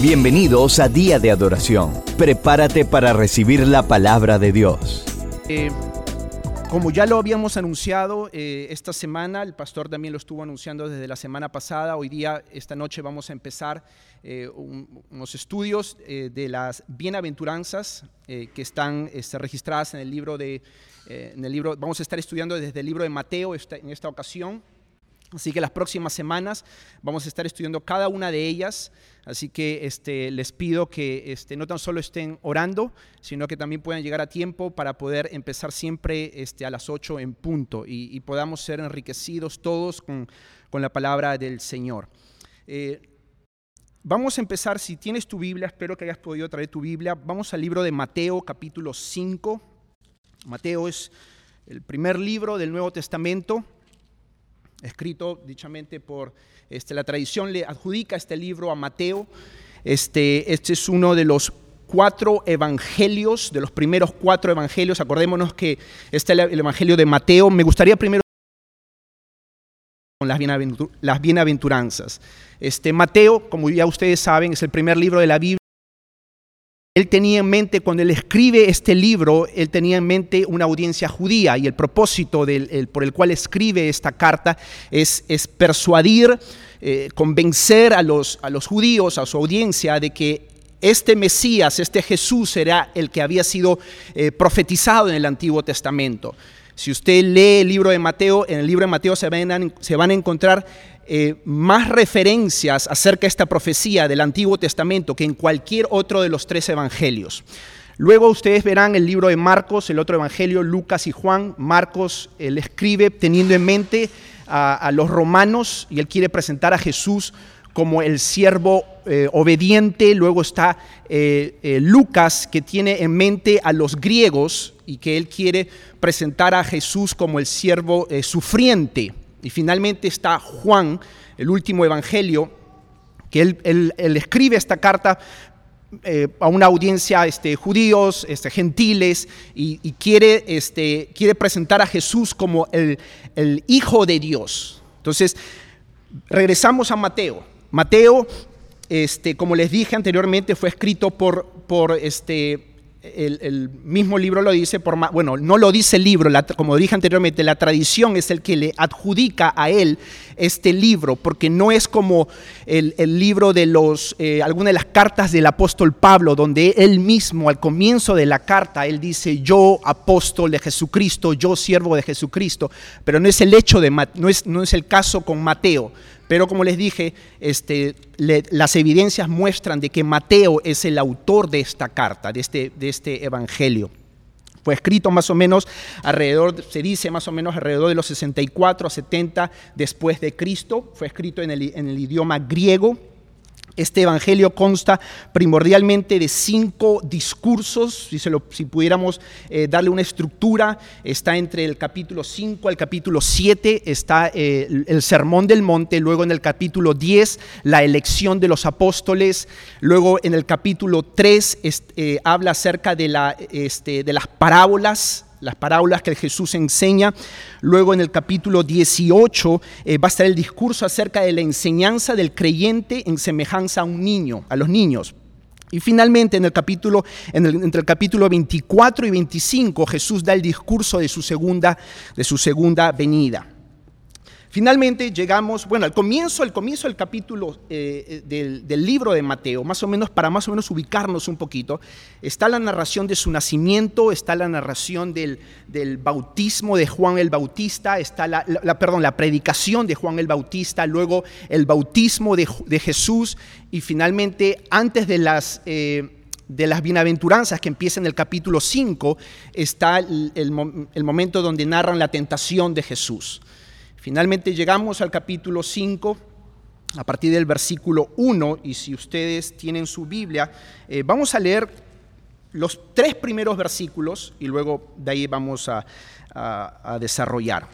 Bienvenidos a Día de Adoración. Prepárate para recibir la palabra de Dios. Eh, como ya lo habíamos anunciado eh, esta semana, el pastor también lo estuvo anunciando desde la semana pasada, hoy día, esta noche vamos a empezar eh, unos estudios de las bienaventuranzas que están este, registradas en el libro de, en el libro, vamos a estar estudiando desde el libro de Mateo en esta ocasión. Así que las próximas semanas vamos a estar estudiando cada una de ellas. Así que este, les pido que este, no tan solo estén orando, sino que también puedan llegar a tiempo para poder empezar siempre este, a las 8 en punto y, podamos ser enriquecidos todos con, la palabra del Señor. Eh, vamos a empezar, si tienes tu Biblia, espero que hayas podido traer tu Biblia. Vamos al libro de Mateo capítulo 5. Mateo es el primer libro del Nuevo Testamento escrito dichamente por este, la tradición, le adjudica este libro a Mateo. Este, este es uno de los cuatro evangelios, de los primeros cuatro evangelios. Acordémonos que este es el evangelio de Mateo. Me gustaría primero con las, las bienaventuranzas. Este, Mateo, como ya ustedes saben, es el primer libro de la Biblia él tenía en mente, cuando él escribe este libro, él tenía en mente una audiencia judía y el propósito por el cual escribe esta carta es, persuadir, eh, convencer a los, judíos, a su audiencia, de que este Mesías, este Jesús era el que había sido eh, profetizado en el Antiguo Testamento. Si usted lee el libro de Mateo, en el libro de Mateo se van a encontrar eh, más referencias acerca de esta profecía del Antiguo Testamento que en cualquier otro de los tres evangelios. Luego ustedes verán el libro de Marcos, el otro evangelio, Lucas y Juan. Marcos, él escribe teniendo en mente a, los romanos y él quiere presentar a Jesús como el siervo eh, obediente. Luego está eh, Lucas, que tiene en mente a los griegos y que él quiere presentar a Jesús como el siervo sufriente. Y finalmente está Juan, el último evangelio, que él, escribe esta carta eh, a una audiencia este, judíos, este, gentiles, y, quiere, este, quiere presentar a Jesús como el, Hijo de Dios. Entonces, regresamos a Mateo. Mateo, este, como les dije anteriormente, fue escrito por, por este, el, mismo libro lo dice, por, bueno, no lo dice el libro, como dije anteriormente, la tradición es el que le adjudica a él este libro, porque no es como el, libro de los, eh, algunas de las cartas del apóstol Pablo, donde él mismo al comienzo de la carta, él dice, yo apóstol de Jesucristo, yo siervo de Jesucristo, pero no es el hecho de, no es, no es el caso con Mateo. Pero como les dije, este, las evidencias muestran de que Mateo es el autor de esta carta, de este, de este evangelio. Fue escrito más o menos alrededor, se dice más o menos alrededor de los 64 a 70 después de Cristo. Fue escrito en el idioma griego. Este evangelio consta primordialmente de cinco discursos, si, si pudiéramos eh, darle una estructura, está entre el capítulo 5 al capítulo 7, está eh, el sermón del monte, luego en el capítulo 10 la elección de los apóstoles, luego en el capítulo 3 eh, habla acerca de, la, este, de las parábolas las parábolas que Jesús enseña. Luego en el capítulo 18 eh, va a estar el discurso acerca de la enseñanza del creyente en semejanza a un niño, a los niños. Y finalmente en el capítulo, entre el capítulo 24 y 25 Jesús da el discurso de su segunda, de su segunda venida. Finalmente llegamos, bueno, al comienzo, al comienzo del capítulo eh, del, del, libro de Mateo, más o menos para más o menos ubicarnos un poquito, está la narración de su nacimiento, está la narración del, bautismo de Juan el Bautista, está la, perdón, la predicación de Juan el Bautista, luego el bautismo de, de Jesús y finalmente antes de las... Eh, de las bienaventuranzas que empieza en el capítulo 5 está el, el momento donde narran la tentación de Jesús. Finalmente llegamos al capítulo 5, a partir del versículo 1, y si ustedes tienen su Biblia, eh, vamos a leer los tres primeros versículos y luego de ahí vamos a, a desarrollar.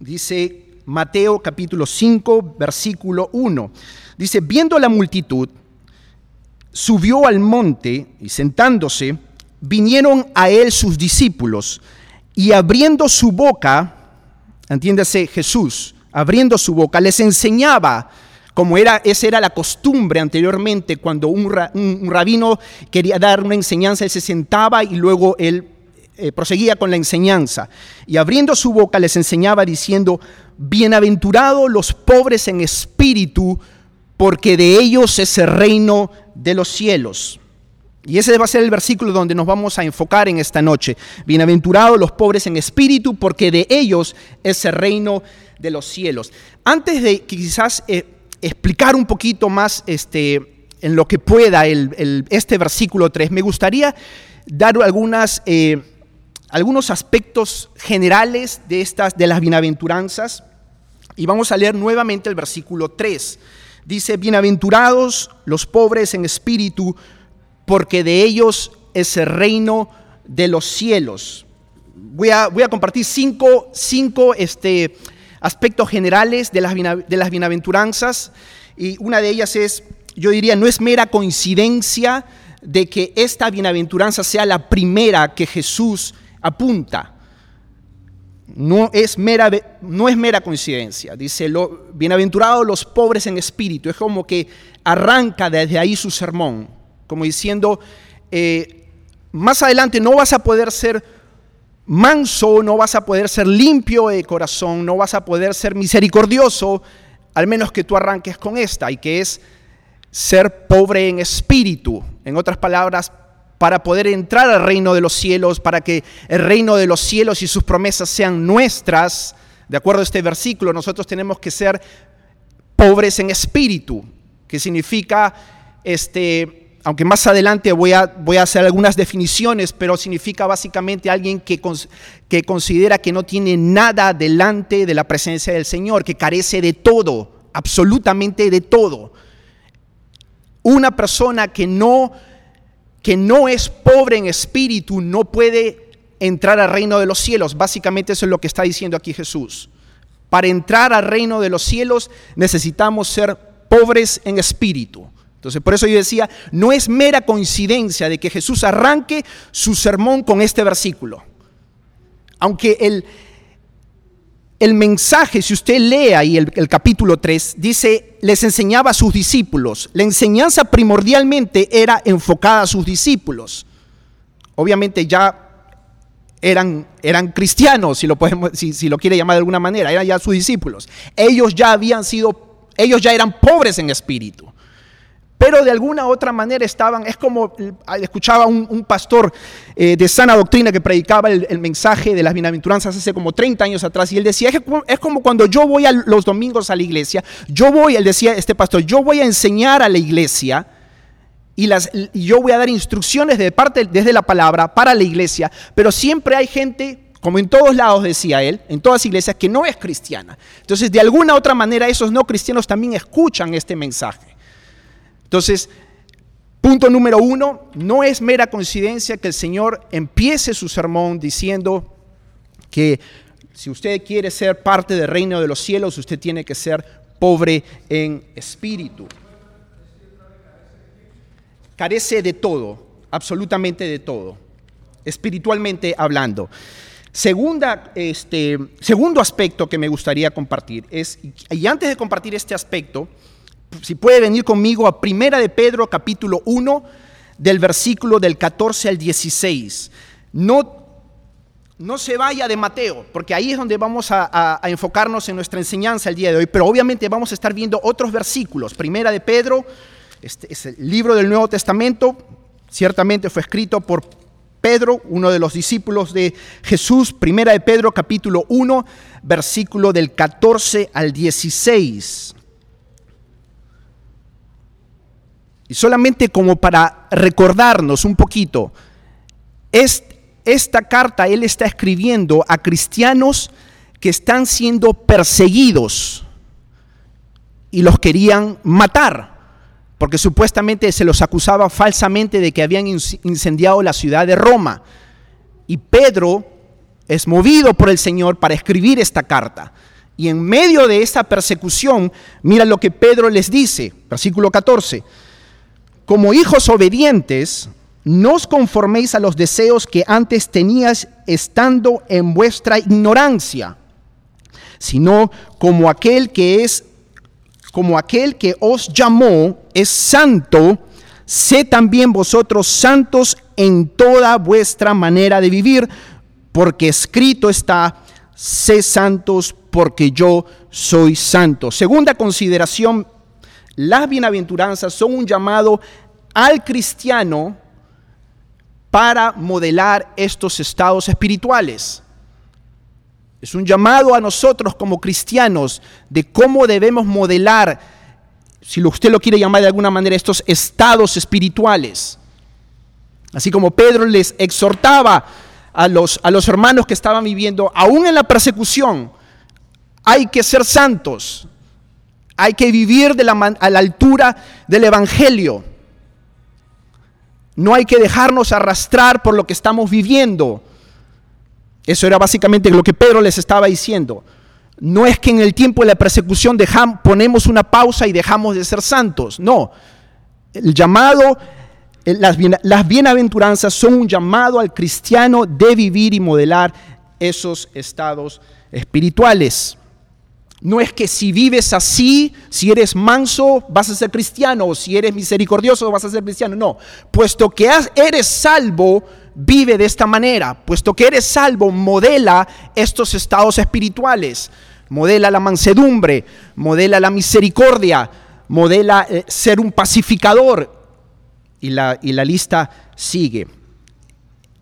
Dice Mateo capítulo 5, versículo 1. Dice, viendo la multitud, subió al monte y sentándose, vinieron a él sus discípulos y abriendo su boca, entiéndase Jesús, abriendo su boca, les enseñaba como era, esa era la costumbre anteriormente, cuando un, rabino quería dar una enseñanza, él se sentaba y luego él eh, proseguía con la enseñanza. Y abriendo su boca les enseñaba diciendo, bienaventurados los pobres en espíritu, porque de ellos es el reino de los cielos. Y ese va a ser el versículo donde nos vamos a enfocar en esta noche. Bienaventurados los pobres en espíritu, porque de ellos es el reino de los cielos. Antes de quizás eh, explicar un poquito más este, en lo que pueda este versículo 3, me gustaría dar algunas, eh, algunos aspectos generales de, estas, de las bienaventuranzas. Y vamos a leer nuevamente el versículo 3. Dice, bienaventurados los pobres en espíritu, porque de ellos es el reino de los cielos. Voy a, voy a compartir cinco, cinco este, aspectos generales de las, de las bienaventuranzas. Y una de ellas es, yo diría, no es mera coincidencia de que esta bienaventuranza sea la primera que Jesús apunta. No es mera, no es mera coincidencia. Dice, lo, bienaventurados los pobres en espíritu. Es como que arranca desde ahí su sermón, como diciendo, eh, más adelante no vas a poder ser manso, no vas a poder ser limpio de corazón, no vas a poder ser misericordioso, al menos que tú arranques con esta, y que es ser pobre en espíritu. En otras palabras, para poder entrar al reino de los cielos, para que el reino de los cielos y sus promesas sean nuestras, de acuerdo a este versículo, nosotros tenemos que ser pobres en espíritu, que significa este aunque más adelante voy a, voy a hacer algunas definiciones, pero significa básicamente alguien que, que considera que no tiene nada delante de la presencia del Señor, que carece de todo, absolutamente de todo. Una persona que no, que no es pobre en espíritu no puede entrar al reino de los cielos. Básicamente eso es lo que está diciendo aquí Jesús. Para entrar al reino de los cielos necesitamos ser pobres en espíritu. Entonces, por eso yo decía, no es mera coincidencia de que Jesús arranque su sermón con este versículo. Aunque el, el mensaje, si usted lee ahí el, capítulo 3, dice, les enseñaba a sus discípulos. La enseñanza primordialmente era enfocada a sus discípulos. Obviamente ya eran, eran cristianos, si lo, podemos, si, si lo quiere llamar de alguna manera, eran ya sus discípulos. Ellos ya habían sido, ellos ya eran pobres en espíritu pero de alguna otra manera estaban, es como escuchaba un, un pastor eh, de sana doctrina que predicaba el, mensaje de las bienaventuranzas hace como 30 años atrás, y él decía, es, como cuando yo voy a los domingos a la iglesia, yo voy, él decía, este pastor, yo voy a enseñar a la iglesia, y, las, y yo voy a dar instrucciones de parte, desde la palabra para la iglesia, pero siempre hay gente como en todos lados decía él, en todas iglesias, que no es cristiana. Entonces, de alguna otra manera, esos no cristianos también escuchan este mensaje. Entonces, punto número uno, no es mera coincidencia que el Señor empiece su sermón diciendo que si usted quiere ser parte del reino de los cielos, usted tiene que ser pobre en espíritu. Carece de todo, absolutamente de todo, espiritualmente hablando. Segunda, este, segundo aspecto que me gustaría compartir es, y antes de compartir este aspecto, si puede venir conmigo a Primera de Pedro capítulo 1 del versículo del 14 al 16. No, no se vaya de Mateo, porque ahí es donde vamos a, enfocarnos en nuestra enseñanza el día de hoy, pero obviamente vamos a estar viendo otros versículos. Primera de Pedro, este es el libro del Nuevo Testamento, ciertamente fue escrito por Pedro, uno de los discípulos de Jesús, Primera de Pedro capítulo 1, versículo del 14 al 16. Y solamente como para recordarnos un poquito, esta carta él está escribiendo a cristianos que están siendo perseguidos y los querían matar, porque supuestamente se los acusaba falsamente de que habían incendiado la ciudad de Roma. Y Pedro es movido por el Señor para escribir esta carta. Y en medio de esta persecución, mira lo que Pedro les dice, versículo 14 como hijos obedientes, no os conforméis a los deseos que antes tenías estando en vuestra ignorancia, sino como aquel que es como aquel que os llamó es santo, sé también vosotros santos en toda vuestra manera de vivir, porque escrito está, sé santos porque yo soy santo. Segunda consideración, las bienaventuranzas son un llamado al cristiano para modelar estos estados espirituales. Es un llamado a nosotros como cristianos de cómo debemos modelar, si usted lo quiere llamar de alguna manera, estos estados espirituales. Así como Pedro les exhortaba a los, a los hermanos que estaban viviendo, aún en la persecución, hay que ser santos, hay que vivir de la, a la altura del Evangelio. No hay que dejarnos arrastrar por lo que estamos viviendo. Eso era básicamente lo que Pedro les estaba diciendo. No es que en el tiempo de la persecución dejamos, ponemos una pausa y dejamos de ser santos. No. El llamado, las, las bienaventuranzas son un llamado al cristiano de vivir y modelar esos estados espirituales. No es que si vives así, si eres manso, vas a ser cristiano, o si eres misericordioso, vas a ser cristiano. No, puesto que eres salvo, vive de esta manera. Puesto que eres salvo, modela estos estados espirituales. Modela la mansedumbre, modela la misericordia, modela eh, ser un pacificador. Y la, y la lista sigue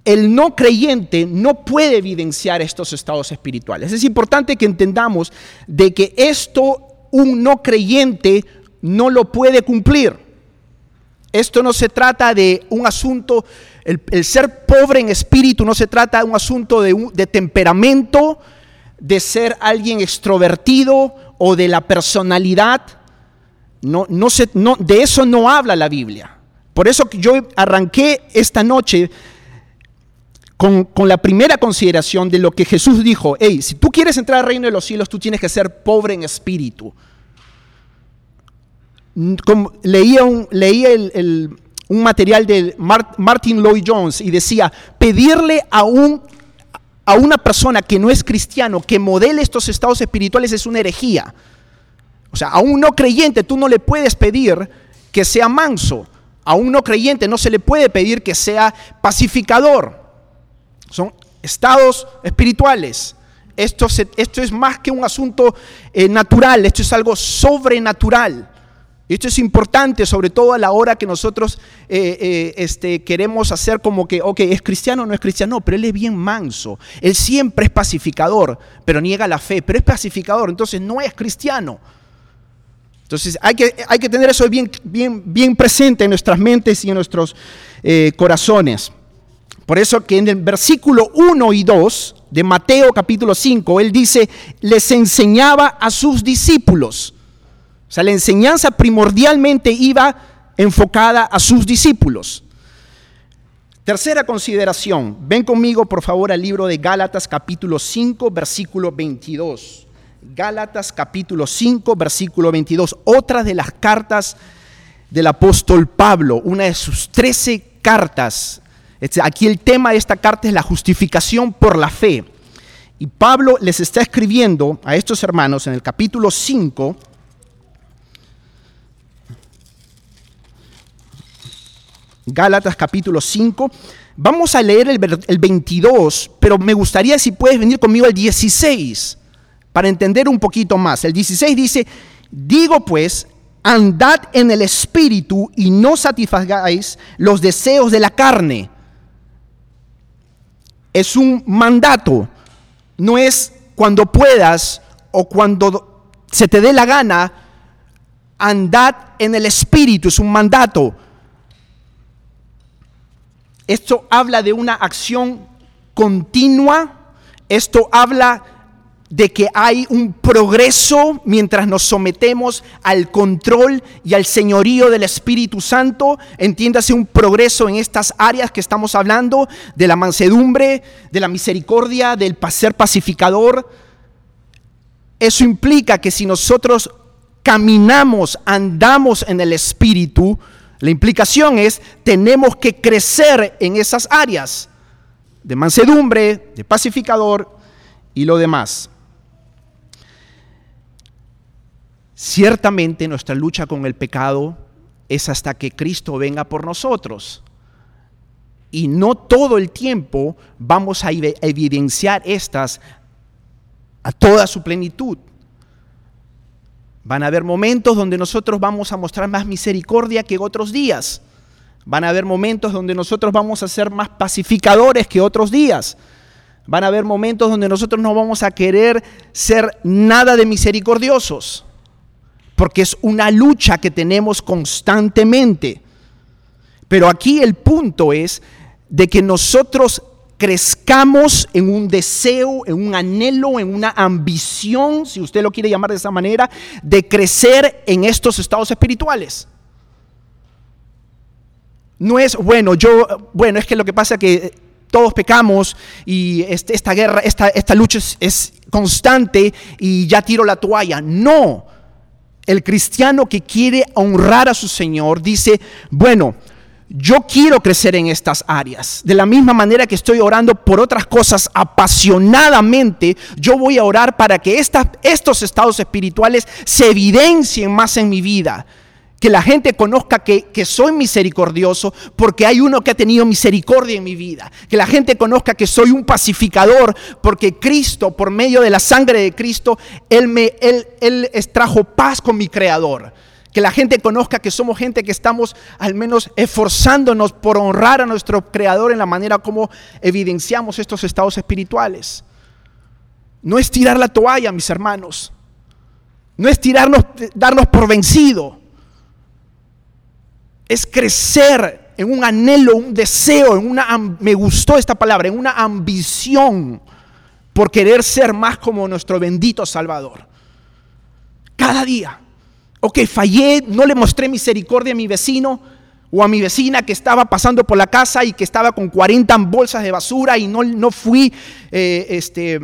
el no creyente no puede evidenciar estos estados espirituales. Es importante que entendamos de que esto un no creyente no lo puede cumplir. Esto no se trata de un asunto, el, ser pobre en espíritu no se trata de un asunto de, temperamento, de ser alguien extrovertido o de la personalidad. No, no se, no, de eso no habla la Biblia. Por eso yo arranqué esta noche con, la primera consideración de lo que Jesús dijo, hey, si tú quieres entrar al reino de los cielos, tú tienes que ser pobre en espíritu. leía un, leía un material de Martin Lloyd Jones y decía, pedirle a, un, a una persona que no es cristiano que modele estos estados espirituales es una herejía. O sea, a un no creyente tú no le puedes pedir que sea manso. A un no creyente no se le puede pedir que sea pacificador. Son estados espirituales. Esto, es más que un asunto eh, natural, esto es algo sobrenatural. Esto es importante, sobre todo a la hora que nosotros eh, eh, este, queremos hacer como que, ok, es cristiano o no es cristiano, pero él es bien manso. Él siempre es pacificador, pero niega la fe, pero es pacificador, entonces no es cristiano. Entonces hay que, tener eso bien presente en nuestras mentes y en nuestros corazones. Por eso que en el versículo 1 y 2 de Mateo capítulo 5, él dice, les enseñaba a sus discípulos. O sea, la enseñanza primordialmente iba enfocada a sus discípulos. Tercera consideración, ven conmigo por favor al libro de Gálatas capítulo 5, versículo 22. Gálatas capítulo 5, versículo 22. Otra de las cartas del apóstol Pablo, una de sus trece cartas Aquí el tema de esta carta es la justificación por la fe. Y Pablo les está escribiendo a estos hermanos en el capítulo 5, Gálatas capítulo 5. Vamos a leer el, el, 22, pero me gustaría si puedes venir conmigo al 16 para entender un poquito más. El 16 dice, digo pues, andad en el espíritu y no satisfagáis los deseos de la carne es un mandato, no es cuando puedas o cuando se te dé la gana, andad en el Espíritu, es un mandato. Esto habla de una acción continua, esto habla de que hay un progreso mientras nos sometemos al control y al señorío del Espíritu Santo. Entiéndase un progreso en estas áreas que estamos hablando, de la mansedumbre, de la misericordia, del ser pacificador. Eso implica que si nosotros caminamos, andamos en el Espíritu, la implicación es tenemos que crecer en esas áreas de mansedumbre, de pacificador y lo demás. Ciertamente nuestra lucha con el pecado es hasta que Cristo venga por nosotros. Y no todo el tiempo vamos a evidenciar estas a toda su plenitud. Van a haber momentos donde nosotros vamos a mostrar más misericordia que otros días. Van a haber momentos donde nosotros vamos a ser más pacificadores que otros días. Van a haber momentos donde nosotros no vamos a querer ser nada de misericordiosos, porque es una lucha que tenemos constantemente. Pero aquí el punto es de que nosotros crezcamos en un deseo, en un anhelo, en una ambición, si usted lo quiere llamar de esa manera, de crecer en estos estados espirituales. No es, bueno, yo, bueno, es que lo que pasa es que todos pecamos y este, esta guerra, esta, esta lucha es, es constante y ya tiro la toalla. No, el cristiano que quiere honrar a su Señor dice, bueno, yo quiero crecer en estas áreas. De la misma manera que estoy orando por otras cosas apasionadamente, yo voy a orar para que estos estados espirituales se evidencien más en mi vida. Que la gente conozca que, que, soy misericordioso porque hay uno que ha tenido misericordia en mi vida. Que la gente conozca que soy un pacificador porque Cristo, por medio de la sangre de Cristo, Él, me, él, él trajo paz con mi Creador que la gente conozca que somos gente que estamos al menos esforzándonos por honrar a nuestro Creador en la manera como evidenciamos estos estados espirituales. No es tirar la toalla, mis hermanos. No es tirarnos, darnos por vencido. Es crecer en un anhelo, un deseo, en una, me gustó esta palabra, en una ambición por querer ser más como nuestro bendito Salvador. Cada día ok, fallé, no le mostré misericordia a mi vecino o a mi vecina que estaba pasando por la casa y que estaba con 40 bolsas de basura y no, no fui, eh, este,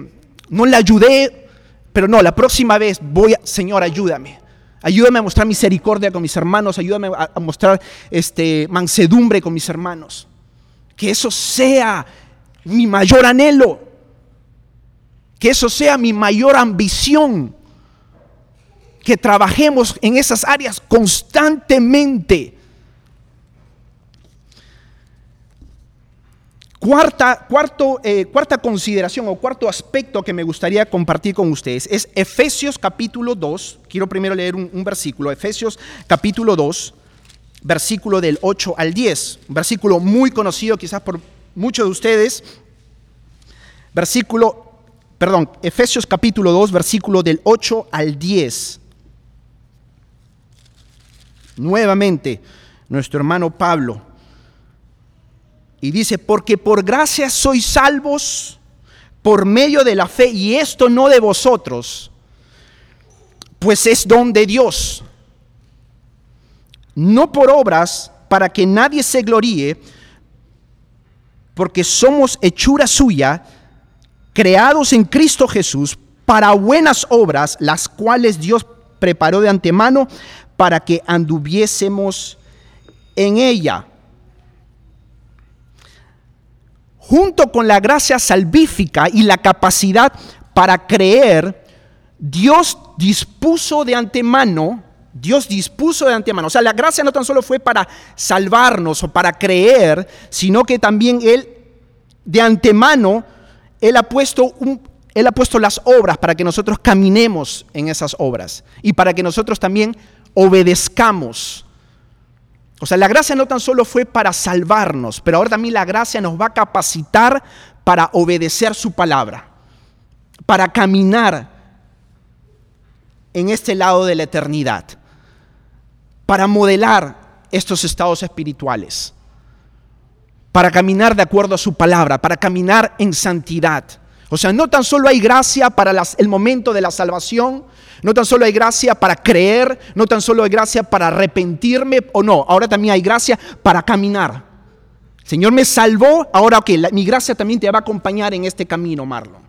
no le ayudé, pero no, la próxima vez voy a, Señor, ayúdame. Ayúdame a mostrar misericordia con mis hermanos, ayúdame a, mostrar este, mansedumbre con mis hermanos. Que eso sea mi mayor anhelo, que eso sea mi mayor ambición que trabajemos en esas áreas constantemente. Cuarta, cuarto, eh, cuarta consideración o cuarto aspecto que me gustaría compartir con ustedes es Efesios capítulo 2. Quiero primero leer un, un versículo. Efesios capítulo 2, versículo del 8 al 10. Un versículo muy conocido quizás por muchos de ustedes. Versículo, perdón, Efesios capítulo 2, versículo del 8 al 10 nuevamente nuestro hermano Pablo. Y dice, porque por gracia sois salvos por medio de la fe, y esto no de vosotros, pues es don de Dios, no por obras para que nadie se gloríe, porque somos hechura suya, creados en Cristo Jesús para buenas obras, las cuales Dios preparó de antemano para que anduviésemos en ella. Junto con la gracia salvífica y la capacidad para creer, Dios dispuso de antemano, Dios dispuso de antemano, o sea, la gracia no tan solo fue para salvarnos o para creer, sino que también Él de antemano, Él ha puesto él ha puesto las obras para que nosotros caminemos en esas obras y para que nosotros también obedezcamos. O sea, la gracia no tan solo fue para salvarnos, pero ahora también la gracia nos va a capacitar para obedecer su palabra, para caminar en este lado de la eternidad, para modelar estos estados espirituales, para caminar de acuerdo a su palabra, para caminar en santidad. O sea, no tan solo hay gracia para el momento de la salvación, no tan solo hay gracia para creer, no tan solo hay gracia para arrepentirme o no, ahora también hay gracia para caminar. Señor me salvó, ahora que mi gracia también te va a acompañar en este camino, Marlon.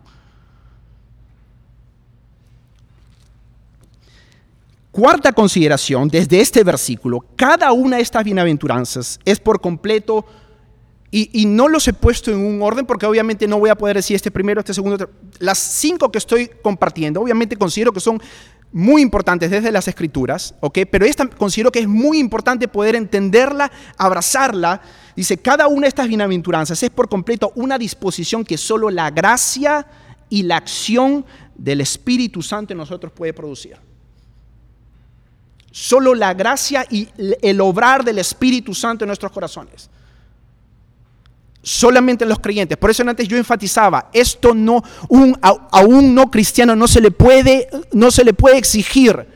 Cuarta consideración, desde este versículo, cada una de estas bienaventuranzas es por completo y, no los he puesto en un orden porque obviamente no voy a poder decir este primero, este segundo, las cinco que estoy compartiendo, obviamente considero que son muy importantes desde las escrituras, ¿ok? Pero esta considero que es muy importante poder entenderla, abrazarla. Dice, cada una de estas bienaventuranzas es por completo una disposición que solo la gracia y la acción del Espíritu Santo en nosotros puede producir. Solo la gracia y el obrar del Espíritu Santo en nuestros corazones solamente los creyentes. Por eso antes yo enfatizaba, esto no, un, a, un no cristiano no se le puede, no se le puede exigir.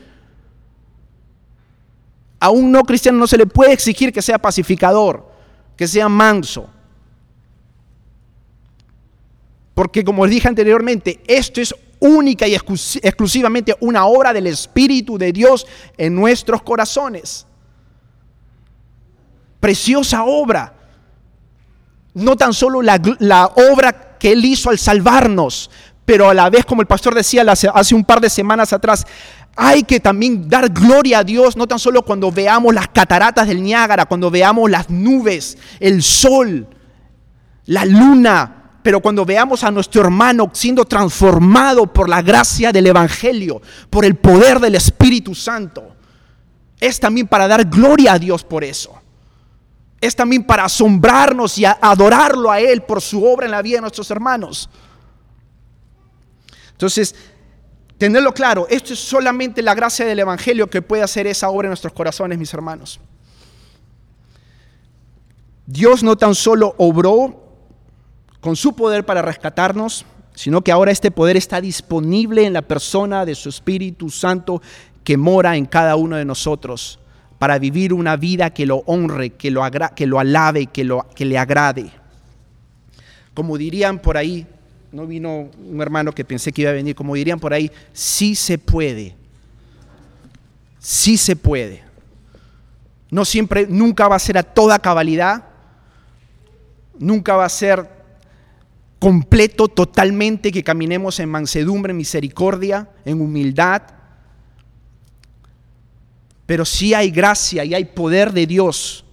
A un no cristiano no se le puede exigir que sea pacificador, que sea manso. Porque como les dije anteriormente, esto es única y exclusivamente una obra del Espíritu de Dios en nuestros corazones. Preciosa obra no tan solo la, obra que Él hizo al salvarnos, pero a la vez, como el pastor decía hace un par de semanas atrás, hay que también dar gloria a Dios, no tan solo cuando veamos las cataratas del Niágara, cuando veamos las nubes, el sol, la luna, pero cuando veamos a nuestro hermano siendo transformado por la gracia del Evangelio, por el poder del Espíritu Santo, es también para dar gloria a Dios por eso es también para asombrarnos y adorarlo a Él por su obra en la vida de nuestros hermanos. Entonces, tenerlo claro, esto es solamente la gracia del Evangelio que puede hacer esa obra en nuestros corazones, mis hermanos. Dios no tan solo obró con su poder para rescatarnos, sino que ahora este poder está disponible en la persona de su Espíritu Santo que mora en cada uno de nosotros para vivir una vida que lo honre, que lo, que lo alabe, que, lo, que le agrade. Como dirían por ahí, no vino un hermano que pensé que iba a venir, como dirían por ahí, sí se puede, sí se puede. No siempre, nunca va a ser a toda cabalidad, nunca va a ser completo, totalmente, que caminemos en mansedumbre, en misericordia, en humildad, pero si hay gracia y hay poder de Dios.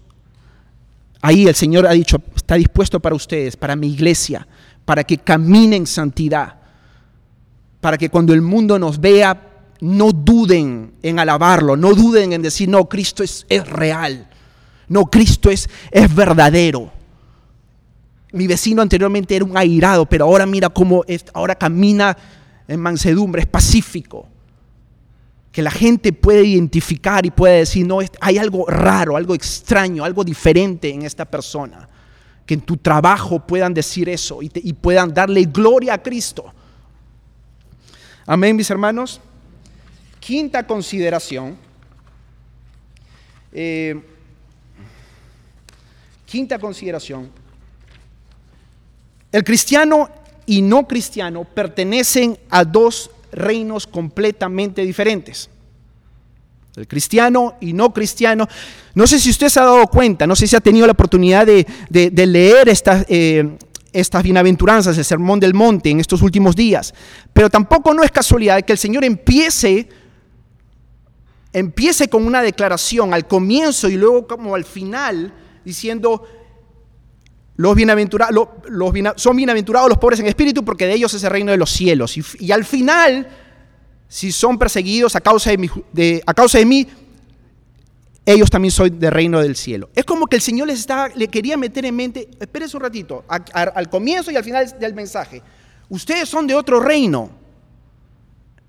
Ahí el Señor ha dicho, está dispuesto para ustedes, para mi iglesia, para que caminen en santidad, para que cuando el mundo nos vea, no duden en alabarlo, no duden en decir, no, Cristo es, es real, no, Cristo es, es verdadero. Mi vecino anteriormente era un airado, pero ahora mira cómo ahora camina en mansedumbre, es pacífico que la gente puede identificar y puede decir, no, hay algo raro, algo extraño, algo diferente en esta persona. Que en tu trabajo puedan decir eso y, puedan darle gloria a Cristo. Amén, mis hermanos. Quinta consideración. Eh, quinta consideración. El cristiano y no cristiano pertenecen a dos reinos completamente diferentes. El cristiano y no cristiano. No sé si usted se ha dado cuenta, no sé si ha tenido la oportunidad de, leer estas, eh, estas bienaventuranzas, el Sermón del Monte en estos últimos días, pero tampoco no es casualidad que el Señor empiece, empiece con una declaración al comienzo y luego como al final, diciendo, los bienaventurados, son bienaventurados los pobres en espíritu porque de ellos es el reino de los cielos. Y, al final, si son perseguidos a causa de, mí, a causa de mí, ellos también son del reino del cielo. Es como que el Señor les le quería meter en mente, espérense un ratito, al comienzo y al final del mensaje, ustedes son de otro reino.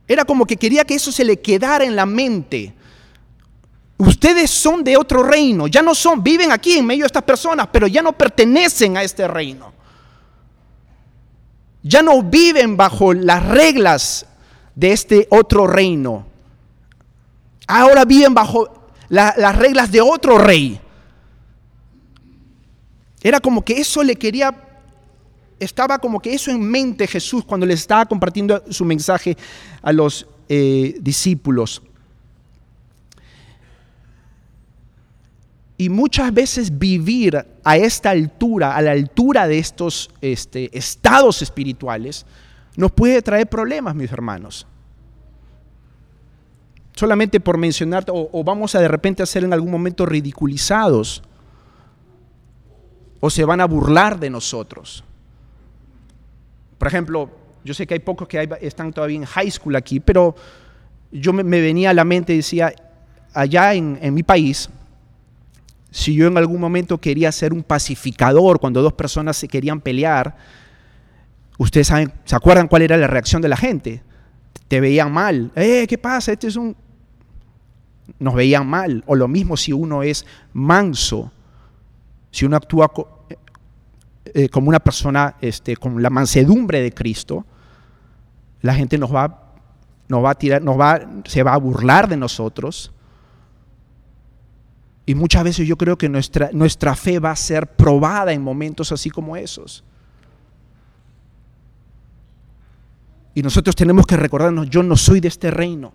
Era como que quería que eso se le quedara en la mente. Ustedes son de otro reino, ya no son, viven aquí en medio de estas personas, pero ya no pertenecen a este reino. Ya no viven bajo las reglas de este otro reino. Ahora viven bajo las reglas de otro rey. Era como que eso le quería, estaba como que eso en mente Jesús cuando le estaba compartiendo su mensaje a los eh, discípulos. Y muchas veces vivir a esta altura, a la altura de estos este, estados espirituales, nos puede traer problemas, mis hermanos. Solamente por mencionar, o, vamos a de repente a ser en algún momento ridiculizados, o se van a burlar de nosotros. Por ejemplo, yo sé que hay pocos que están todavía en high school aquí, pero yo me, venía a la mente y decía, allá en, en mi país, si yo en algún momento quería ser un pacificador cuando dos personas se querían pelear, ustedes saben, ¿se acuerdan cuál era la reacción de la gente? Te veían mal. Eh, ¿qué pasa? Este es un... Nos veían mal. O lo mismo si uno es manso, si uno actúa eh, como una persona este, con la mansedumbre de Cristo, la gente nos va, nos va a tirar, nos va, se va a burlar de nosotros. Y muchas veces yo creo que nuestra, nuestra fe va a ser probada en momentos así como esos. Y nosotros tenemos que recordarnos, yo no soy de este reino.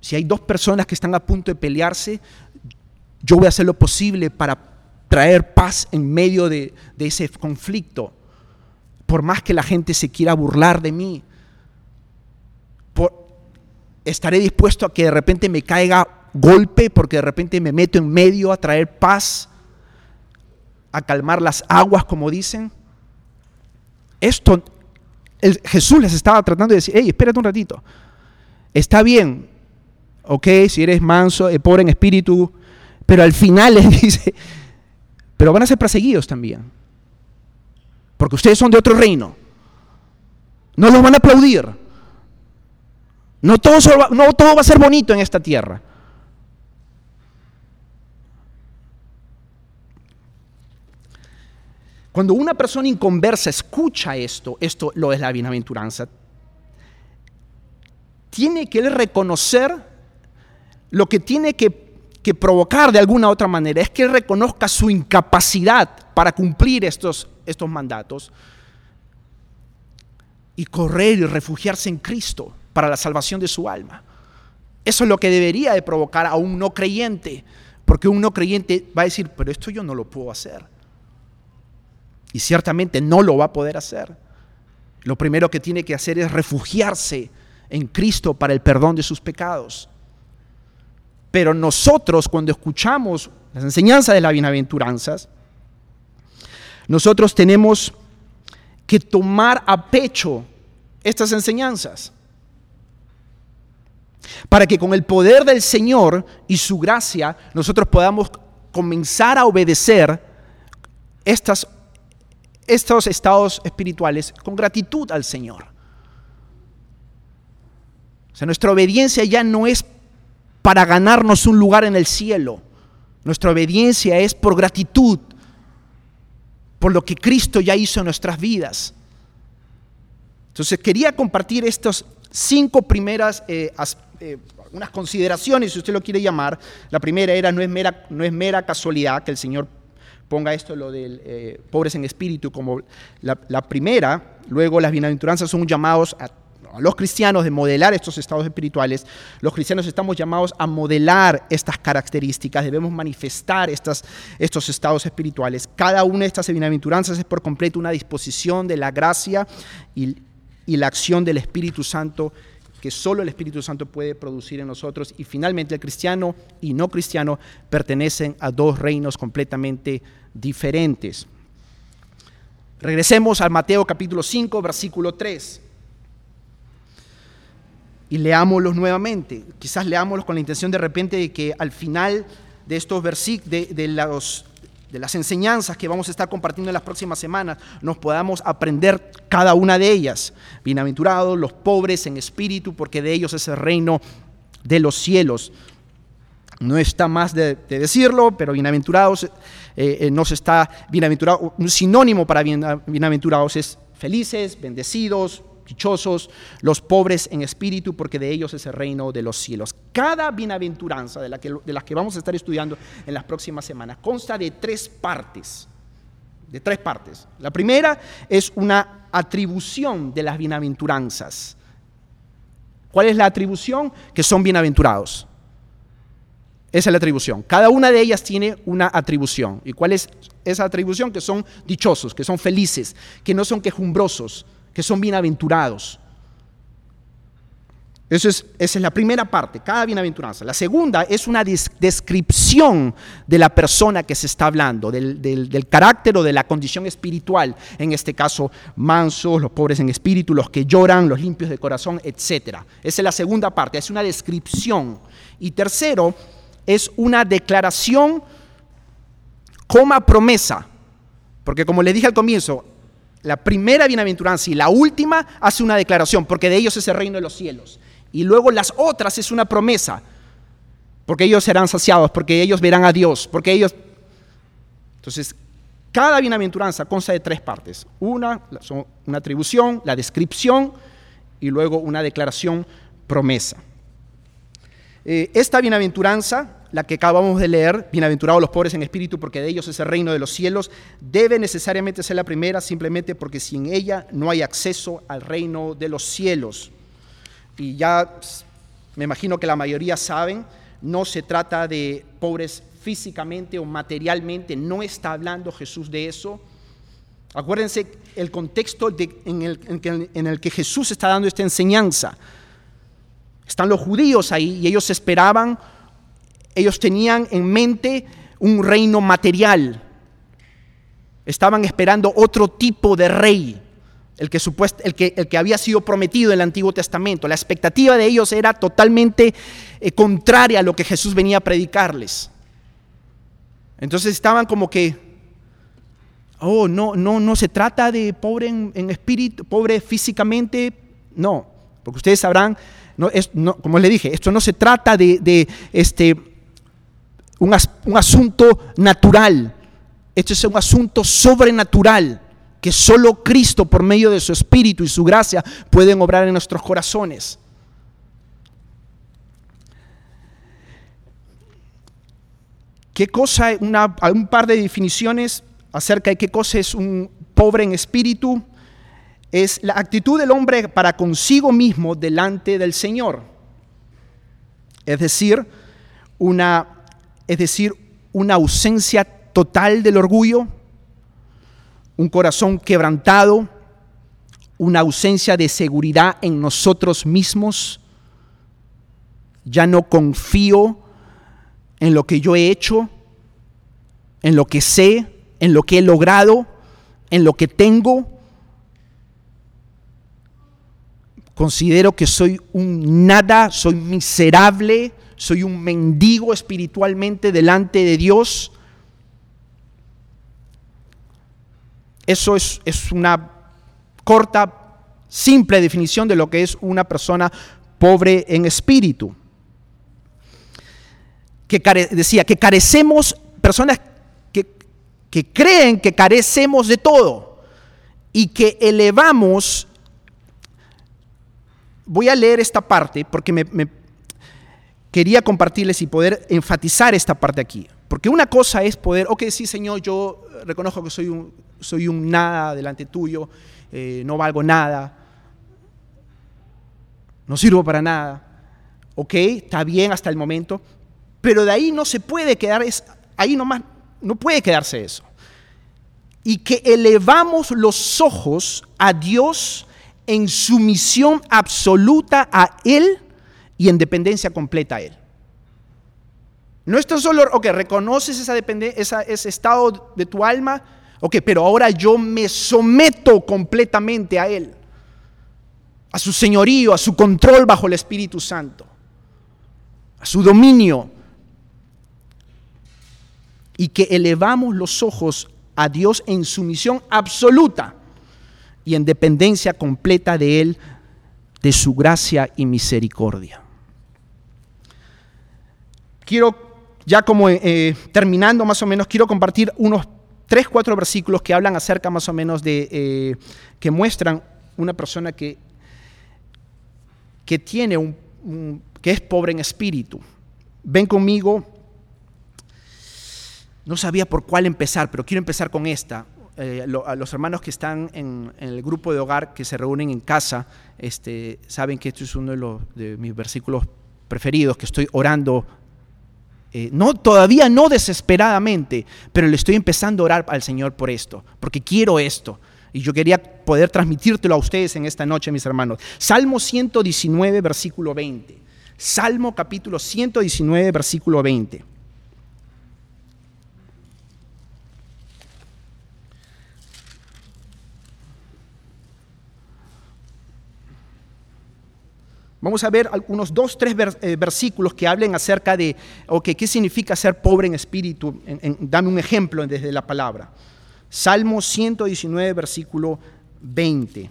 Si hay dos personas que están a punto de pelearse, yo voy a hacer lo posible para traer paz en medio de, ese conflicto. Por más que la gente se quiera burlar de mí, estaré dispuesto a que de repente me caiga golpe porque de repente me meto en medio a traer paz, a calmar las aguas, como dicen. Esto, Jesús les estaba tratando de decir, hey, espérate un ratito. Está bien, ok, si eres manso, eh, pobre en espíritu, pero al final les dice, pero van a ser perseguidos también. Porque ustedes son de otro reino. No los van a aplaudir. No todo, no todo va a ser bonito en esta tierra. Cuando una persona inconversa escucha esto, esto lo es la bienaventuranza, tiene que reconocer lo que tiene que, provocar de alguna otra manera, es que él reconozca su incapacidad para cumplir estos, estos mandatos y correr y refugiarse en Cristo para la salvación de su alma. Eso es lo que debería de provocar a un no creyente, porque un no creyente va a decir, pero esto yo no lo puedo hacer. Y ciertamente no lo va a poder hacer. Lo primero que tiene que hacer es refugiarse en Cristo para el perdón de sus pecados. Pero nosotros cuando escuchamos las enseñanzas de las bienaventuranzas, nosotros tenemos que tomar a pecho estas enseñanzas para que con el poder del Señor y su gracia nosotros podamos comenzar a obedecer estas estos estados espirituales con gratitud al Señor. O sea, nuestra obediencia ya no es para ganarnos un lugar en el cielo. Nuestra obediencia es por gratitud, por lo que Cristo ya hizo en nuestras vidas. Entonces quería compartir estas cinco primeras, eh, eh, unas consideraciones, si usted lo quiere llamar. La primera era, no es mera, no es mera casualidad que el Señor ponga esto lo de eh, pobres en espíritu como la, primera, luego las bienaventuranzas son llamados a, los cristianos de modelar estos estados espirituales, los cristianos estamos llamados a modelar estas características, debemos manifestar estas, estos estados espirituales. Cada una de estas bienaventuranzas es por completo una disposición de la gracia y, y la acción del Espíritu Santo que solo el Espíritu Santo puede producir en nosotros. Y finalmente el cristiano y no cristiano pertenecen a dos reinos completamente diferentes. Regresemos al Mateo capítulo 5, versículo 3. Y leámoslos nuevamente. Quizás leámoslos con la intención de repente de que al final de estos versículos, de, de, los de las enseñanzas que vamos a estar compartiendo en las próximas semanas, nos podamos aprender cada una de ellas. Bienaventurados los pobres en espíritu, porque de ellos es el reino de los cielos. No está más de, decirlo, pero bienaventurados eh, eh, no se está bienaventurado. Un sinónimo para bienaventurados es felices, bendecidos, dichosos los pobres en espíritu, porque de ellos es el reino de los cielos. Cada bienaventuranza de, las que vamos a estar estudiando en las próximas semanas consta de tres partes. De tres partes. La primera es una atribución de las bienaventuranzas. ¿Cuál es la atribución? Que son bienaventurados. Esa es la atribución. Cada una de ellas tiene una atribución. ¿Y cuál es esa atribución? Que son dichosos, que son felices, que no son quejumbrosos, que son bienaventurados. Es, esa es la primera parte, cada bienaventuranza. La segunda es una descripción de la persona que se está hablando, del, del, carácter o de la condición espiritual. En este caso, mansos, los pobres en espíritu, los que lloran, los limpios de corazón, etc. Esa es la segunda parte, es una descripción. Y tercero, es una declaración coma promesa. Porque como le dije al comienzo, la primera bienaventuranza y la última hace una declaración, porque de ellos es el reino de los cielos. Y luego las otras es una promesa, porque ellos serán saciados, porque ellos verán a Dios, porque ellos... Entonces, cada bienaventuranza consta de tres partes. Una, una atribución, la descripción y luego una declaración promesa. Eh, esta bienaventuranza, la que acabamos de leer, bienaventurados los pobres en espíritu porque de ellos es el reino de los cielos, debe necesariamente ser la primera simplemente porque sin ella no hay acceso al reino de los cielos y ya me imagino que la mayoría saben, no se trata de pobres físicamente o materialmente, no está hablando Jesús de eso. Acuérdense el contexto en, el, en, el, que Jesús está dando esta enseñanza. Están los judíos ahí y ellos esperaban, ellos tenían en mente un reino material. Estaban esperando otro tipo de rey el que, el, que, el que, había sido prometido en el Antiguo Testamento. La expectativa de ellos era totalmente eh, contraria a lo que Jesús venía a predicarles. Entonces estaban como que, oh, no, no, no se trata de pobre en, espíritu, pobre físicamente, no, porque ustedes sabrán, no, es, no, como les dije, esto no se trata de, este, un, un asunto natural, esto es un asunto sobrenatural que solo Cristo por medio de su Espíritu y su gracia pueden obrar en nuestros corazones. ¿Qué cosa, una, un par de definiciones acerca de qué cosa es un pobre en espíritu? Es la actitud del hombre para consigo mismo delante del Señor. Es decir, una, es decir, una ausencia total del orgullo, un corazón quebrantado, una ausencia de seguridad en nosotros mismos. Ya no confío en lo que yo he hecho, en lo que sé, en lo que he logrado, en lo que tengo. Considero que soy un nada, soy miserable, soy un mendigo espiritualmente delante de Dios. Eso es, una corta, simple definición de lo que es una persona pobre en espíritu. Que decía que carecemos, personas que, que creen que carecemos de todo y que elevamos, voy a leer esta parte porque me, me quería compartirles y poder enfatizar esta parte aquí. Porque una cosa es poder, ok, sí Señor, yo reconozco que soy un, soy un nada delante tuyo, eh, no valgo nada, no sirvo para nada. Ok, está bien hasta el momento, pero de ahí no se puede quedar, es, ahí nomás no puede quedarse eso. Y que elevamos los ojos a Dios en sumisión absoluta a Él y en dependencia completa a Él. No es tan solo, ok, reconoces esa ese estado de tu alma, Ok, pero ahora yo me someto completamente a Él, a su señorío, a su control bajo el Espíritu Santo, a su dominio. Y que elevamos los ojos a Dios en sumisión absoluta y en dependencia completa de Él, de su gracia y misericordia. Quiero, ya como eh, terminando más o menos, quiero compartir unos tres, cuatro versículos que hablan acerca más o menos de, eh, que muestran una persona que, que tiene un, que es pobre en espíritu. Ven conmigo, no sabía por cuál empezar, pero quiero empezar con esta. Eh, los hermanos que están en, el grupo de hogar que se reúnen en casa, este, saben que esto es uno de, los, de mis versículos preferidos, que estoy orando eh, no, todavía no desesperadamente, pero le estoy empezando a orar al Señor por esto, porque quiero esto. Y yo quería poder transmitírtelo a ustedes en esta noche, mis hermanos. Salmo 119, versículo 20. Salmo capítulo 119, versículo 20. Vamos a ver algunos dos, tres eh, versículos que hablen acerca de qué significa ser pobre en espíritu. dame un ejemplo desde la palabra. Salmo 119, versículo 20.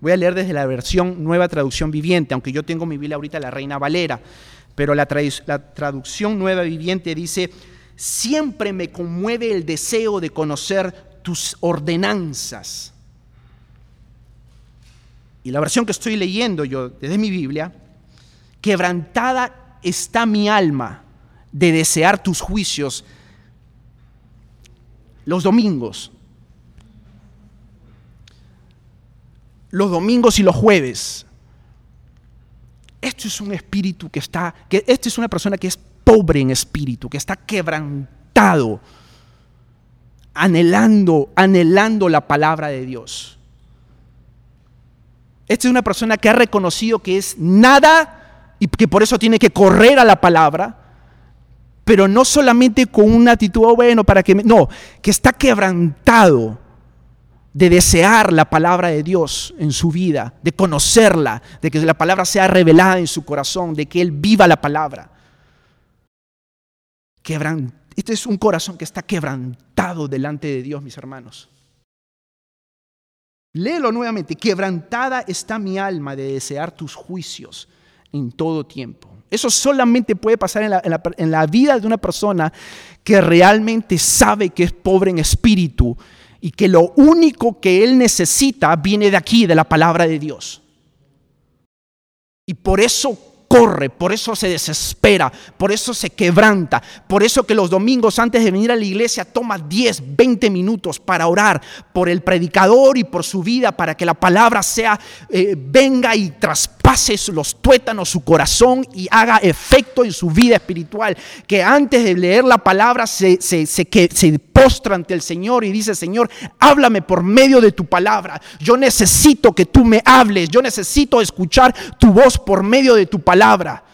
Voy a leer desde la versión Nueva Traducción Viviente, aunque yo tengo mi Biblia ahorita, la Reina Valera, pero la traducción Nueva Viviente dice, siempre me conmueve el deseo de conocer tus ordenanzas y la versión que estoy leyendo yo desde mi Biblia, quebrantada está mi alma de desear tus juicios los domingos, los domingos y los jueves. Esto es un espíritu que está, que esta es una persona que es pobre en espíritu, que está quebrantado, anhelando, anhelando la palabra de Dios. Esta es una persona que ha reconocido que es nada y que por eso tiene que correr a la palabra, pero no solamente con una actitud, oh, bueno, para que... no, que está quebrantado de desear la palabra de Dios en su vida, de conocerla, de que la palabra sea revelada en su corazón, de que Él viva la palabra. este es un corazón que está quebrantado delante de Dios, mis hermanos. Léelo nuevamente. Quebrantada está mi alma de desear tus juicios en todo tiempo. Eso solamente puede pasar en la, vida de una persona que realmente sabe que es pobre en espíritu y que lo único que él necesita viene de aquí, de la palabra de Dios. Y por eso corre, por eso se desespera, por eso se quebranta, por eso que los domingos antes de venir a la iglesia toma 10, 20 minutos para orar por el predicador y por su vida, para que la palabra sea, eh, venga y traspase los tuétanos, su corazón y haga efecto en su vida espiritual. Que antes de leer la palabra se, se, se, se ante el Señor y dice, Señor, háblame por medio de tu palabra. Yo necesito que tú me hables, yo necesito escuchar tu voz por medio de tu palabra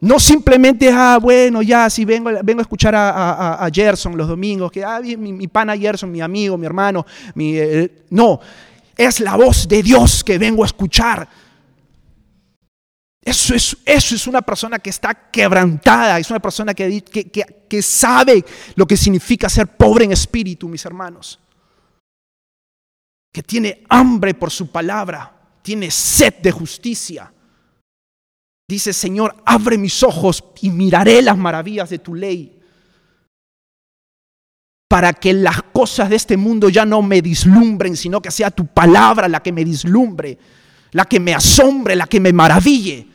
no simplemente, ah, bueno, ya, si vengo, vengo a escuchar a, Gerson los domingos, que ah, mi, pana Gerson, mi amigo, mi hermano, mi, eh, no, es la voz de Dios que vengo a escuchar. Eso es, eso es una persona que está quebrantada, es una persona que, que sabe lo que significa ser pobre en espíritu, mis hermanos. Que tiene hambre por su palabra, tiene sed de justicia. Dice, Señor, abre mis ojos y miraré las maravillas de tu ley. Para que las cosas de este mundo ya no me dislumbren, sino que sea tu palabra la que me dislumbre, la que me asombre, la que me maraville.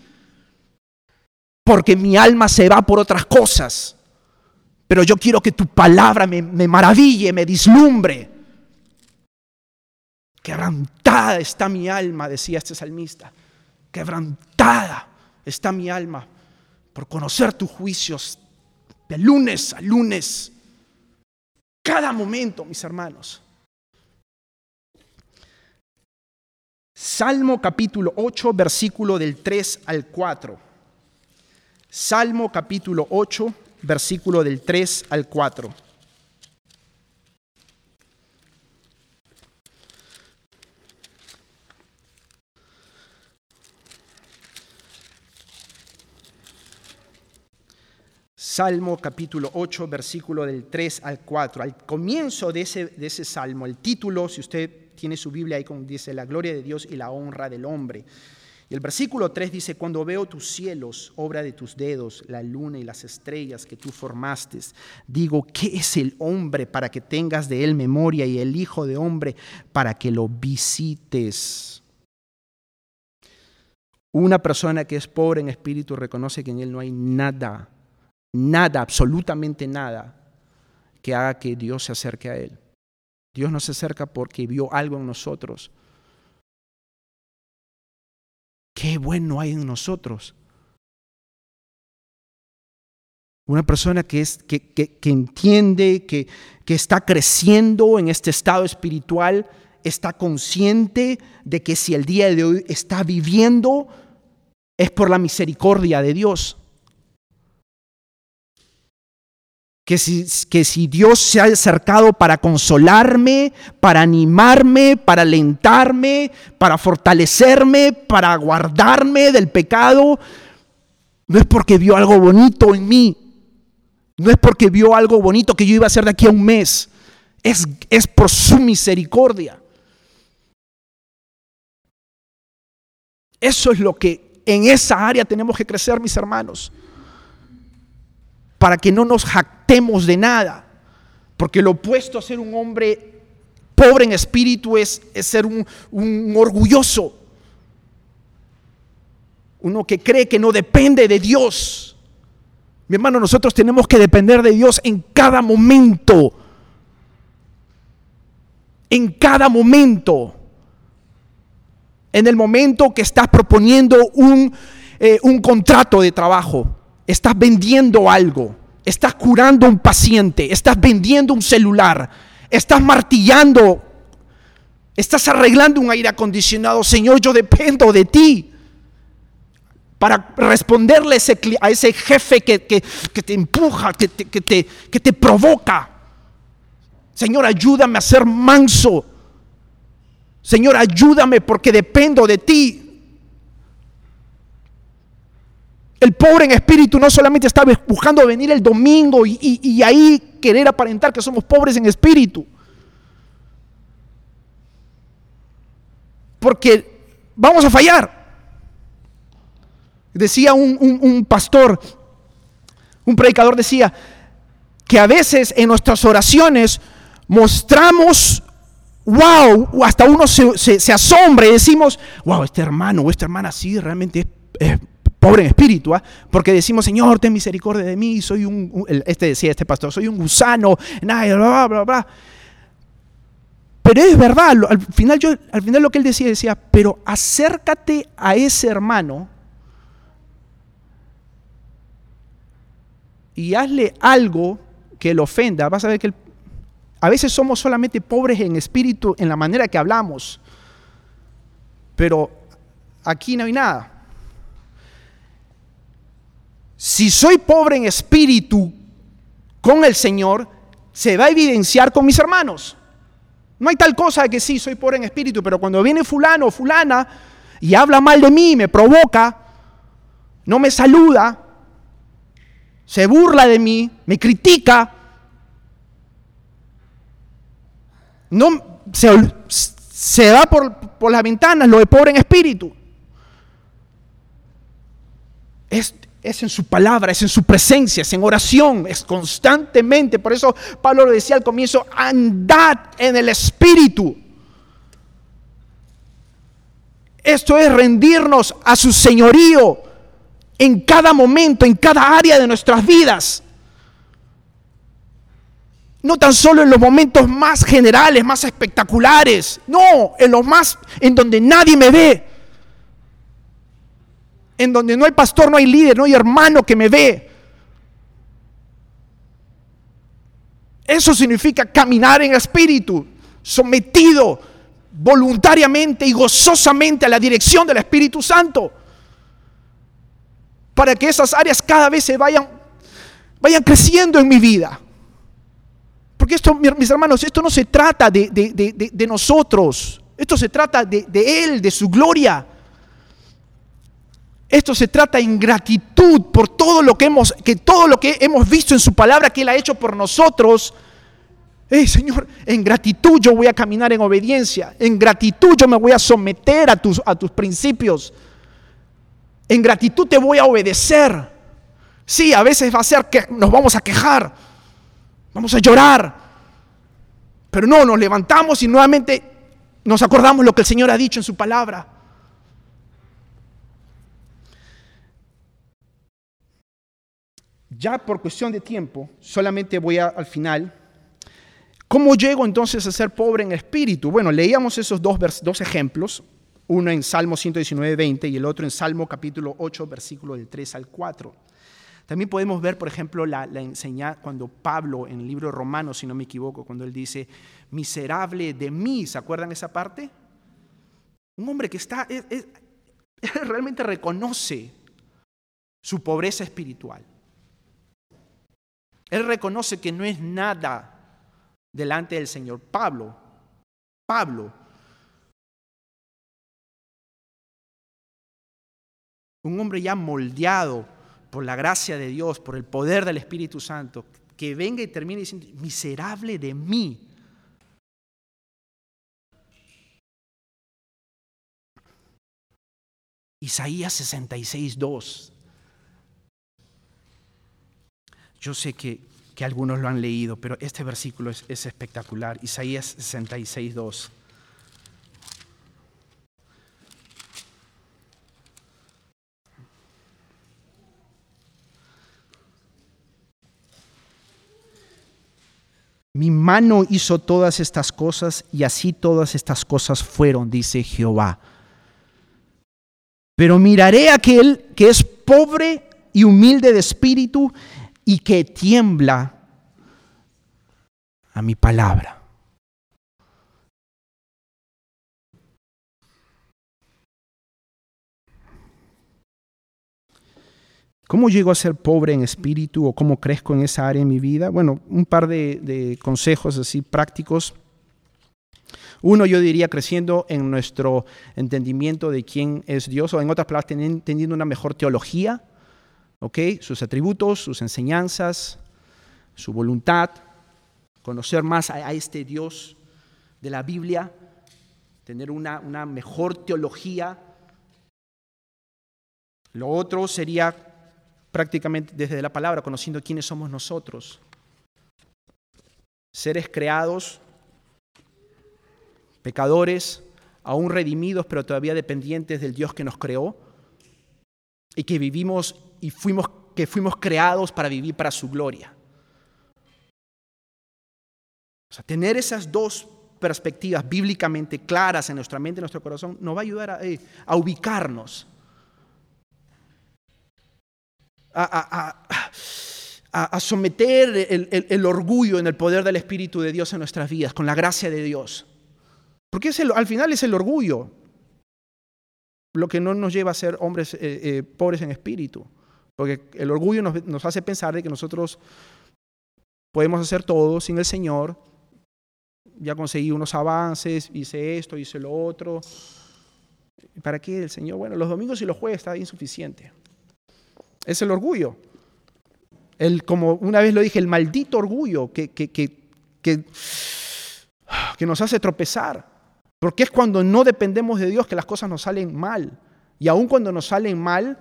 Porque mi alma se va por otras cosas. Pero yo quiero que tu palabra me, me maraville, me dislumbre. Quebrantada está mi alma, decía este salmista. Quebrantada está mi alma por conocer tus juicios de lunes a lunes. Cada momento, mis hermanos. Salmo capítulo 8, versículo del 3 al 4. Salmo capítulo 8, versículo del 3 al 4. Salmo capítulo 8, versículo del 3 al 4. Al comienzo de ese, de ese salmo, el título, si usted tiene su Biblia ahí, dice la gloria de Dios y la honra del hombre. Y el versículo 3 dice, cuando veo tus cielos, obra de tus dedos, la luna y las estrellas que tú formaste, digo, ¿qué es el hombre para que tengas de él memoria y el hijo de hombre para que lo visites? Una persona que es pobre en espíritu reconoce que en él no hay nada nada, absolutamente nada, que haga que Dios se acerque a Él. Dios no se acerca porque vio algo en nosotros. Qué bueno hay en nosotros. Una persona que, es, que, que, que entiende, que, que está creciendo en este estado espiritual, está consciente de que si el día de hoy está viviendo es por la misericordia de Dios. Que si, que si, Dios se ha acercado para consolarme, para animarme, para alentarme, para fortalecerme, para guardarme del pecado, no es porque vio algo bonito en mí, no es porque vio algo bonito que yo iba a hacer de aquí a un mes. Es, es por su misericordia. Eso es lo que en esa área tenemos que crecer, mis hermanos. Para que no nos jactemos de nada. Porque lo opuesto a ser un hombre pobre en espíritu es, ser un, un orgulloso. Uno que cree que no depende de Dios. Mi hermano, nosotros tenemos que depender de Dios en cada momento. En cada momento. En el momento que estás proponiendo un, eh, un contrato de trabajo, estás vendiendo algo, estás curando un paciente, estás vendiendo un celular, estás martillando, estás arreglando un aire acondicionado. Señor, yo dependo de ti para responderle a ese jefe que, te empuja, que te, que, te, que te provoca. Señor, ayúdame a ser manso. Señor, ayúdame porque dependo de ti. El pobre en espíritu no solamente está buscando venir el domingo y, ahí querer aparentar que somos pobres en espíritu. Porque vamos a fallar. Decía un, pastor, un predicador decía, que a veces en nuestras oraciones mostramos, wow, hasta uno se, se, asombra y decimos, wow, este hermano o esta hermana sí realmente es, pobre en espíritu, ¿ah? porque decimos, Señor, ten misericordia de mí, soy un, este decía este pastor, soy un gusano, nada, bla, bla, bla. Pero es verdad, al final, yo, al final lo que él decía, decía, pero acércate a ese hermano y hazle algo que le ofenda, vas a ver que a veces somos solamente pobres en espíritu en la manera que hablamos, pero aquí no hay nada. Si soy pobre en espíritu con el Señor, se va a evidenciar con mis hermanos. No hay tal cosa de que sí, soy pobre en espíritu, pero cuando viene fulano o fulana y habla mal de mí, me provoca, no me saluda, se burla de mí, me critica, no, se, va por, por las ventanas, lo de pobre en espíritu. Es, es en su palabra, es en su presencia, es en oración, es constantemente. Por eso Pablo lo decía al comienzo, andad en el espíritu. Esto es rendirnos a su señorío, en cada momento, en cada área de nuestras vidas. No tan solo en los momentos más generales, más espectaculares, no, en los más, en donde nadie me ve, en donde no hay pastor, no hay líder, no hay hermano que me ve. Eso significa caminar en espíritu, sometido voluntariamente y gozosamente a la dirección del Espíritu Santo para que esas áreas cada vez se vayan, vayan creciendo en mi vida. Porque esto, mis hermanos, esto no se trata de, nosotros, esto se trata de, Él, de su gloria. Esto se trata en gratitud por todo lo que hemos, que todo lo que hemos visto en su palabra que Él ha hecho por nosotros. Hey, Señor, en gratitud yo voy a caminar en obediencia. En gratitud yo me voy a someter a tus, a tus principios. En gratitud te voy a obedecer. Sí, a veces va a ser que nos vamos a quejar, vamos a llorar, pero no, nos levantamos y nuevamente nos acordamos lo que el Señor ha dicho en su palabra. Ya por cuestión de tiempo, solamente voy al final. ¿Cómo llego entonces a ser pobre en espíritu? Bueno, leíamos esos dos, dos ejemplos uno en Salmo 119, 20 y el otro en Salmo capítulo 8, versículo del 3 al 4. También podemos ver, por ejemplo, la, la enseñanza cuando Pablo, en el libro de Romanos, si no me equivoco, cuando él dice, miserable de mí, ¿se acuerdan esa parte? Un hombre que está, realmente reconoce su pobreza espiritual. Él reconoce que no es nada delante del Señor. Pablo, Pablo, un hombre ya moldeado por la gracia de Dios, por el poder del Espíritu Santo, que venga y termine diciendo, miserable de mí. Isaías 66, 2. Yo sé que, que, algunos lo han leído, pero este versículo es, es espectacular. Isaías 66, 2. Mi mano hizo todas estas cosas y así todas estas cosas fueron, dice Jehová. Pero miraré a aquel que es pobre y humilde de espíritu y que tiembla a mi palabra. ¿Cómo llego a ser pobre en espíritu o cómo crezco en esa área en mi vida? Bueno, un par de, consejos así prácticos. Uno, yo diría, creciendo en nuestro entendimiento de quién es Dios, o en otras palabras, teniendo una mejor teología, ¿ok? Sus atributos, sus enseñanzas, su voluntad, conocer más a, este Dios de la Biblia, tener una, una mejor teología. Lo otro sería prácticamente desde la palabra, conociendo quiénes somos nosotros. Seres creados, pecadores, aún redimidos, pero todavía dependientes del Dios que nos creó y que vivimos y fuimos que fuimos creados para vivir para su gloria. O sea, tener esas dos perspectivas bíblicamente claras en nuestra mente, en nuestro corazón, nos va a ayudar a, eh, ubicarnos a, someter el, orgullo en el poder del Espíritu de Dios en nuestras vidas, con la gracia de Dios. Porque al final es el orgullo lo que no nos lleva a ser hombres eh, eh, pobres en espíritu. Porque el orgullo nos, hace pensar de que nosotros podemos hacer todo sin el Señor. Ya conseguí unos avances, hice esto, hice lo otro. ¿Para qué el Señor? Bueno, los domingos y los jueves está insuficiente. Es el orgullo. El, como una vez lo dije, el maldito orgullo que, que, que, que, nos hace tropezar. Porque es cuando no dependemos de Dios que las cosas nos salen mal. Y aun cuando nos salen mal,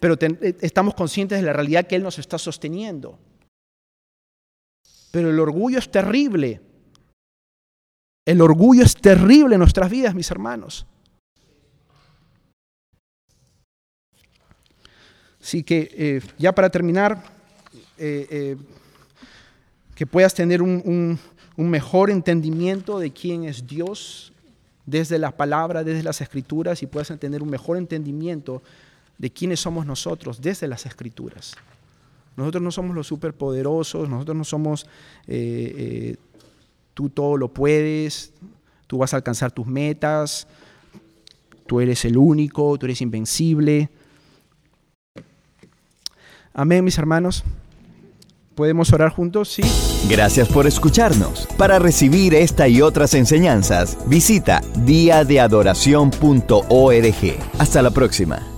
pero eh, estamos conscientes de la realidad que Él nos está sosteniendo. Pero el orgullo es terrible. El orgullo es terrible en nuestras vidas, mis hermanos. Así que eh, ya para terminar, eh, que puedas tener un, mejor entendimiento de quién es Dios desde la palabra, desde las escrituras, y puedas tener un mejor entendimiento de quiénes somos nosotros desde las escrituras. Nosotros no somos los superpoderosos, nosotros no somos tú todo lo puedes, tú vas a alcanzar tus metas, tú eres el único, tú eres invencible. Amén, mis hermanos. ¿Podemos orar juntos? Sí. Gracias por escucharnos. Para recibir esta y otras enseñanzas, visita diadeadoración.org. Hasta la próxima.